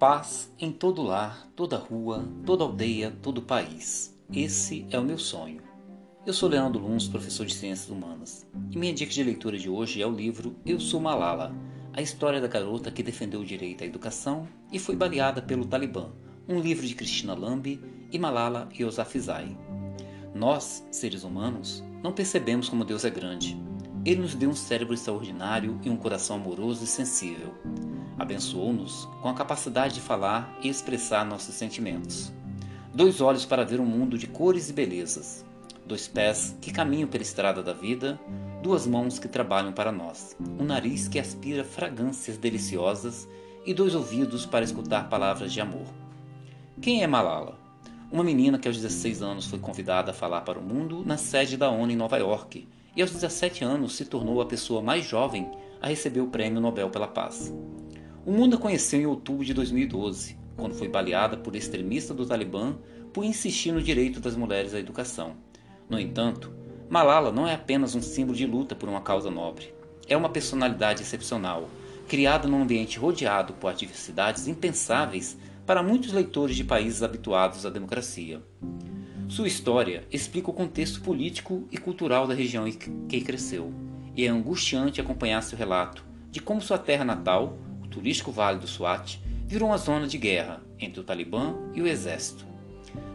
Paz em todo lar, toda rua, toda aldeia, todo país. Esse é o meu sonho. Eu sou Leandro Luns, professor de Ciências Humanas, e minha dica de leitura de hoje é o livro Eu Sou Malala, a história da garota que defendeu o direito à educação e foi baleada pelo Talibã, um livro de Cristina Lambi e Malala Yousafzai. Nós, seres humanos, não percebemos como Deus é grande. Ele nos deu um cérebro extraordinário e um coração amoroso e sensível. Abençoou-nos com a capacidade de falar e expressar nossos sentimentos. Dois olhos para ver um mundo de cores e belezas. Dois pés que caminham pela estrada da vida. Duas mãos que trabalham para nós. Um nariz que aspira fragrâncias deliciosas. E dois ouvidos para escutar palavras de amor. Quem é Malala? Uma menina que aos 16 anos foi convidada a falar para o mundo na sede da ONU em Nova York e aos 17 anos se tornou a pessoa mais jovem a receber o Prêmio Nobel pela Paz. O mundo a conheceu em outubro de 2012, quando foi baleada por extremistas do Talibã por insistir no direito das mulheres à educação. No entanto, Malala não é apenas um símbolo de luta por uma causa nobre. É uma personalidade excepcional, criada num ambiente rodeado por adversidades impensáveis para muitos leitores de países habituados à democracia. Sua história explica o contexto político e cultural da região em que cresceu, e é angustiante acompanhar seu relato de como sua terra natal, turístico Vale do Swat virou uma zona de guerra entre o Talibã e o exército.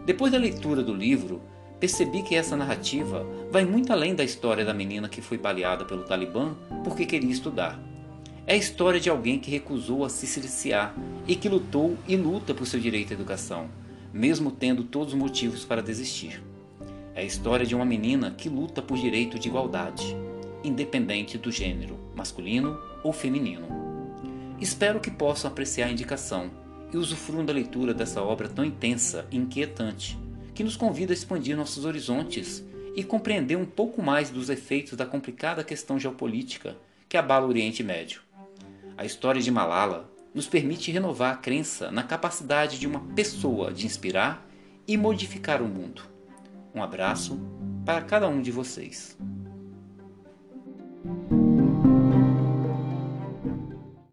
Depois da leitura do livro, percebi que essa narrativa vai muito além da história da menina que foi baleada pelo Talibã porque queria estudar. É a história de alguém que recusou a se siliciar e que lutou e luta por seu direito à educação, mesmo tendo todos os motivos para desistir. É a história de uma menina que luta por direito de igualdade, independente do gênero, masculino ou feminino. Espero que possam apreciar a indicação e usufruam da leitura dessa obra tão intensa e inquietante, que nos convida a expandir nossos horizontes e compreender um pouco mais dos efeitos da complicada questão geopolítica que abala o Oriente Médio. A história de Malala nos permite renovar a crença na capacidade de uma pessoa de inspirar e modificar o mundo. Um abraço para cada um de vocês.